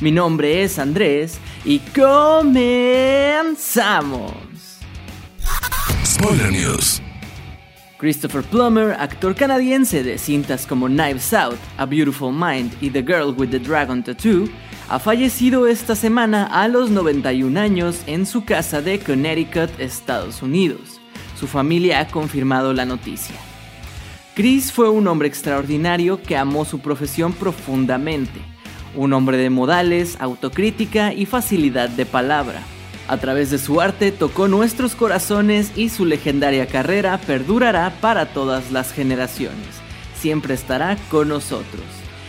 Mi nombre es Andrés y comenzamos. Spoiler News. Christopher Plummer, actor canadiense de cintas como Knives Out, A Beautiful Mind y The Girl with the Dragon Tattoo, ha fallecido esta semana a los 91 años en su casa de Connecticut, Estados Unidos. Su familia ha confirmado la noticia. Chris fue un hombre extraordinario que amó su profesión profundamente un hombre de modales, autocrítica y facilidad de palabra. A través de su arte tocó nuestros corazones y su legendaria carrera perdurará para todas las generaciones. Siempre estará con nosotros.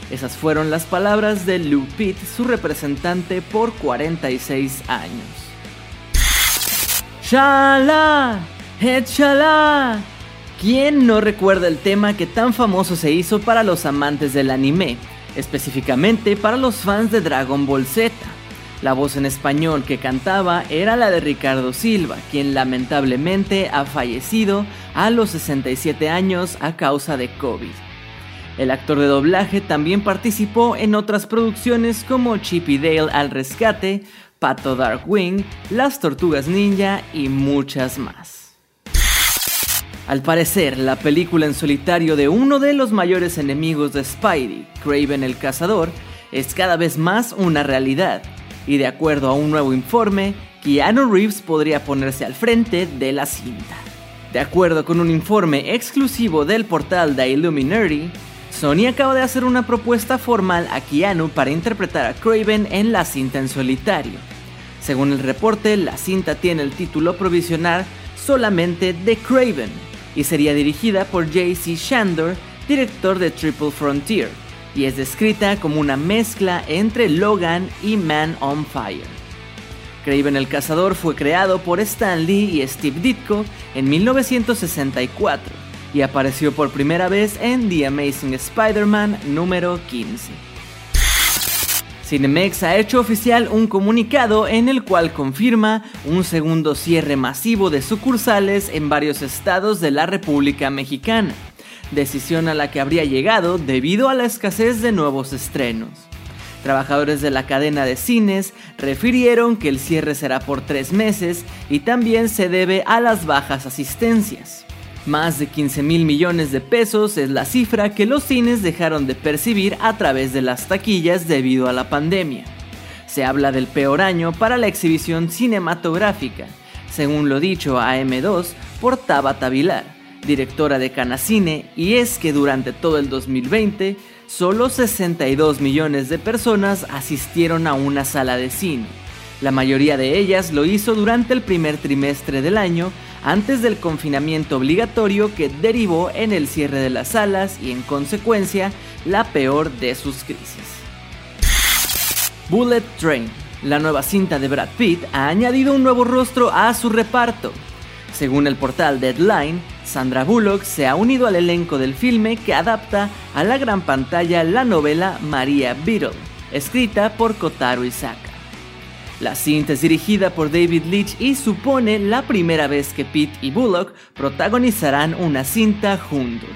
Esas fueron las palabras de Lou Pitt, su representante por 46 años. ¡Shala! ¡Échala! ¿Quién no recuerda el tema que tan famoso se hizo para los amantes del anime? Específicamente para los fans de Dragon Ball Z. La voz en español que cantaba era la de Ricardo Silva, quien lamentablemente ha fallecido a los 67 años a causa de COVID. El actor de doblaje también participó en otras producciones como Chip y Dale al rescate, Pato Darkwing, Las Tortugas Ninja y muchas más. Al parecer, la película en solitario de uno de los mayores enemigos de Spidey, Craven el Cazador, es cada vez más una realidad, y de acuerdo a un nuevo informe, Keanu Reeves podría ponerse al frente de la cinta. De acuerdo con un informe exclusivo del portal The Illuminati, Sony acaba de hacer una propuesta formal a Keanu para interpretar a Craven en la cinta en solitario. Según el reporte, la cinta tiene el título provisional solamente de Craven, y sería dirigida por J.C. Shandor, director de Triple Frontier, y es descrita como una mezcla entre Logan y Man on Fire. Craven el Cazador fue creado por Stan Lee y Steve Ditko en 1964 y apareció por primera vez en The Amazing Spider-Man número 15. Cinemex ha hecho oficial un comunicado en el cual confirma un segundo cierre masivo de sucursales en varios estados de la República Mexicana, decisión a la que habría llegado debido a la escasez de nuevos estrenos. Trabajadores de la cadena de cines refirieron que el cierre será por tres meses y también se debe a las bajas asistencias. Más de 15 mil millones de pesos es la cifra que los cines dejaron de percibir a través de las taquillas debido a la pandemia. Se habla del peor año para la exhibición cinematográfica, según lo dicho a M2 por Tabata Vilar, directora de Canacine, y es que durante todo el 2020, solo 62 millones de personas asistieron a una sala de cine. La mayoría de ellas lo hizo durante el primer trimestre del año, antes del confinamiento obligatorio que derivó en el cierre de las salas y en consecuencia la peor de sus crisis. Bullet Train, la nueva cinta de Brad Pitt, ha añadido un nuevo rostro a su reparto. Según el portal Deadline, Sandra Bullock se ha unido al elenco del filme que adapta a la gran pantalla la novela María Beetle, escrita por Kotaro Isaka. La cinta es dirigida por David Leitch y supone la primera vez que Pitt y Bullock protagonizarán una cinta juntos.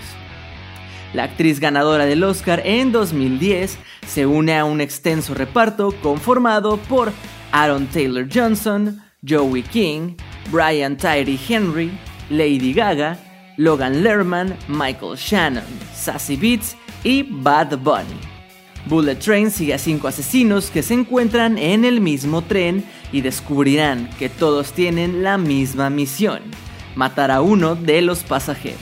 La actriz ganadora del Oscar en 2010 se une a un extenso reparto conformado por Aaron Taylor Johnson, Joey King, Brian Tyree Henry, Lady Gaga, Logan Lerman, Michael Shannon, Sassy Beats y Bad Bunny. Bullet Train sigue a cinco asesinos que se encuentran en el mismo tren y descubrirán que todos tienen la misma misión, matar a uno de los pasajeros.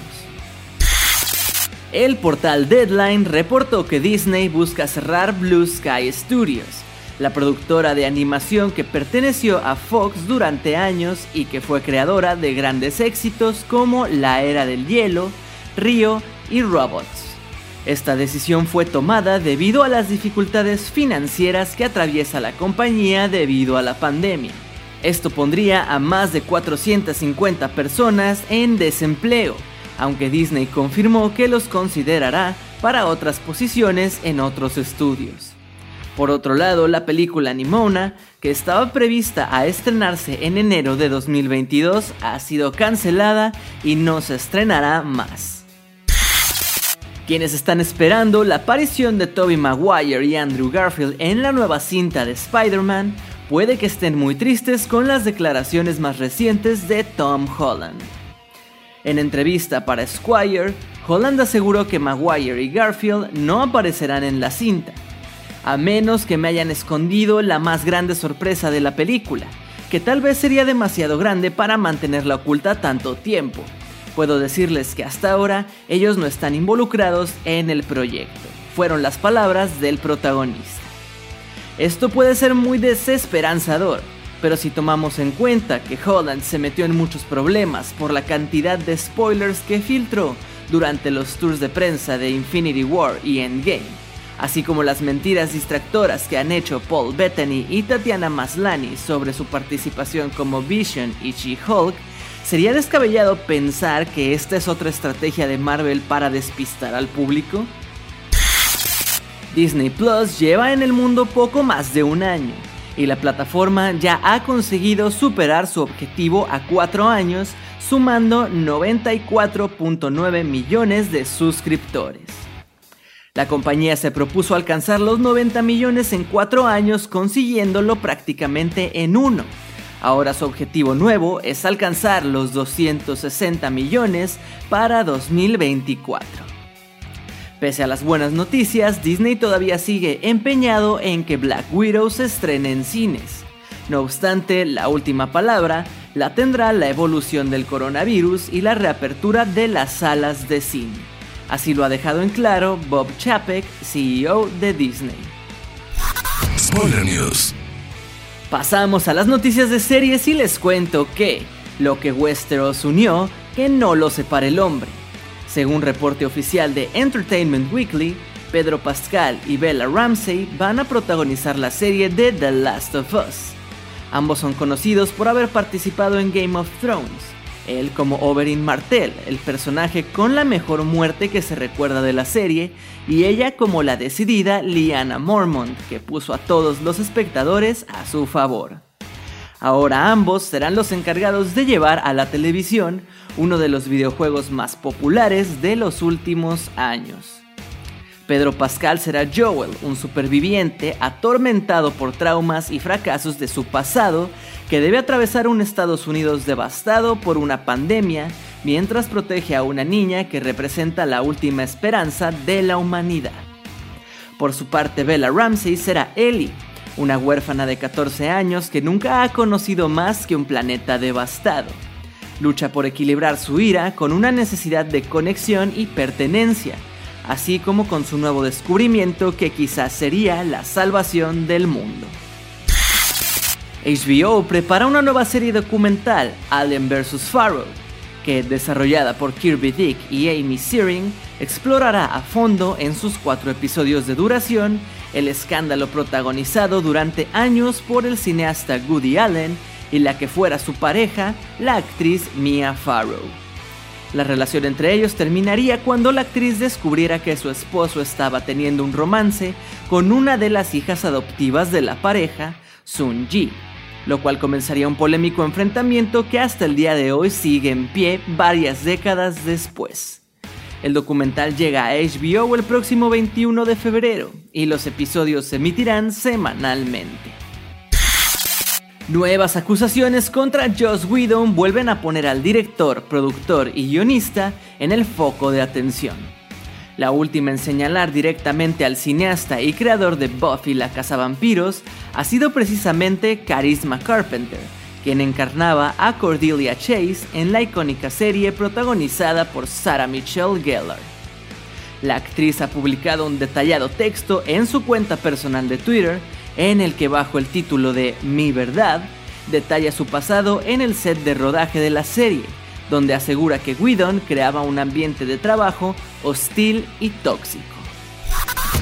El portal Deadline reportó que Disney busca cerrar Blue Sky Studios, la productora de animación que perteneció a Fox durante años y que fue creadora de grandes éxitos como La Era del Hielo, Río y Robots. Esta decisión fue tomada debido a las dificultades financieras que atraviesa la compañía debido a la pandemia. Esto pondría a más de 450 personas en desempleo, aunque Disney confirmó que los considerará para otras posiciones en otros estudios. Por otro lado, la película Nimona, que estaba prevista a estrenarse en enero de 2022, ha sido cancelada y no se estrenará más. Quienes están esperando la aparición de Tobey Maguire y Andrew Garfield en la nueva cinta de Spider-Man puede que estén muy tristes con las declaraciones más recientes de Tom Holland. En entrevista para Squire, Holland aseguró que Maguire y Garfield no aparecerán en la cinta, a menos que me hayan escondido la más grande sorpresa de la película, que tal vez sería demasiado grande para mantenerla oculta tanto tiempo. Puedo decirles que hasta ahora ellos no están involucrados en el proyecto. Fueron las palabras del protagonista. Esto puede ser muy desesperanzador, pero si tomamos en cuenta que Holland se metió en muchos problemas por la cantidad de spoilers que filtró durante los tours de prensa de Infinity War y Endgame, así como las mentiras distractoras que han hecho Paul Bettany y Tatiana Maslany sobre su participación como Vision y She-Hulk, sería descabellado pensar que esta es otra estrategia de Marvel para despistar al público. Disney Plus lleva en el mundo poco más de un año y la plataforma ya ha conseguido superar su objetivo a cuatro años sumando 94.9 millones de suscriptores. La compañía se propuso alcanzar los 90 millones en cuatro años consiguiéndolo prácticamente en uno. Ahora su objetivo nuevo es alcanzar los 260 millones para 2024. Pese a las buenas noticias, Disney todavía sigue empeñado en que Black Widow se estrene en cines. No obstante, la última palabra la tendrá la evolución del coronavirus y la reapertura de las salas de cine. Así lo ha dejado en claro Bob Chapek, CEO de Disney. Spoiler News. Pasamos a las noticias de series y les cuento que lo que Westeros unió, que no lo separe el hombre. Según reporte oficial de Entertainment Weekly, Pedro Pascal y Bella Ramsey van a protagonizar la serie de The Last of Us. Ambos son conocidos por haber participado en Game of Thrones, él como Oberyn Martell, el personaje con la mejor muerte que se recuerda de la serie, y ella como la decidida Lyanna Mormont, que puso a todos los espectadores a su favor. Ahora ambos serán los encargados de llevar a la televisión uno de los videojuegos más populares de los últimos años. Pedro Pascal será Joel, un superviviente atormentado por traumas y fracasos de su pasado que debe atravesar un Estados Unidos devastado por una pandemia mientras protege a una niña que representa la última esperanza de la humanidad. Por su parte, Bella Ramsey será Ellie, una huérfana de 14 años que nunca ha conocido más que un planeta devastado. Lucha por equilibrar su ira con una necesidad de conexión y pertenencia, así como con su nuevo descubrimiento que quizás sería la salvación del mundo. HBO prepara una nueva serie documental, Alien vs. Pharaoh, que, desarrollada por Kirby Dick y Amy Searing, explorará a fondo en sus cuatro episodios de duración el escándalo protagonizado durante años por el cineasta Woody Allen y la que fuera su pareja, la actriz Mia Farrow. La relación entre ellos terminaría cuando la actriz descubriera que su esposo estaba teniendo un romance con una de las hijas adoptivas de la pareja, Sun Ji, lo cual comenzaría un polémico enfrentamiento que hasta el día de hoy sigue en pie varias décadas después. El documental llega a HBO el próximo 21 de febrero y los episodios se emitirán semanalmente. Nuevas acusaciones contra Joss Whedon vuelven a poner al director, productor y guionista en el foco de atención. La última en señalar directamente al cineasta y creador de Buffy la Cazavampiros ha sido precisamente Charisma Carpenter, quien encarnaba a Cordelia Chase en la icónica serie protagonizada por Sarah Michelle Gellar. La actriz ha publicado un detallado texto en su cuenta personal de Twitter en el que bajo el título de Mi Verdad detalla su pasado en el set de rodaje de la serie, donde asegura que Whedon creaba un ambiente de trabajo hostil y tóxico.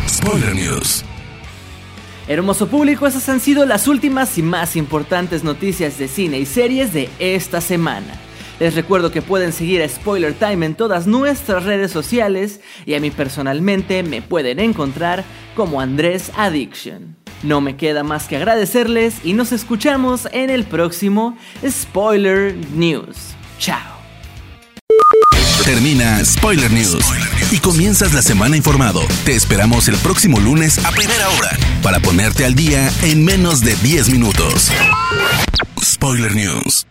Spoiler News. Hermoso público, esas han sido las últimas y más importantes noticias de cine y series de esta semana. Les recuerdo que pueden seguir a Spoiler Time en todas nuestras redes sociales y a mí personalmente me pueden encontrar como Andrés Addiction. No me queda más que agradecerles y nos escuchamos en el próximo Spoiler News. Chao. Termina Spoiler News y comienzas la semana informado. Te esperamos el próximo lunes a primera hora para ponerte al día en menos de 10 minutos. Spoiler News.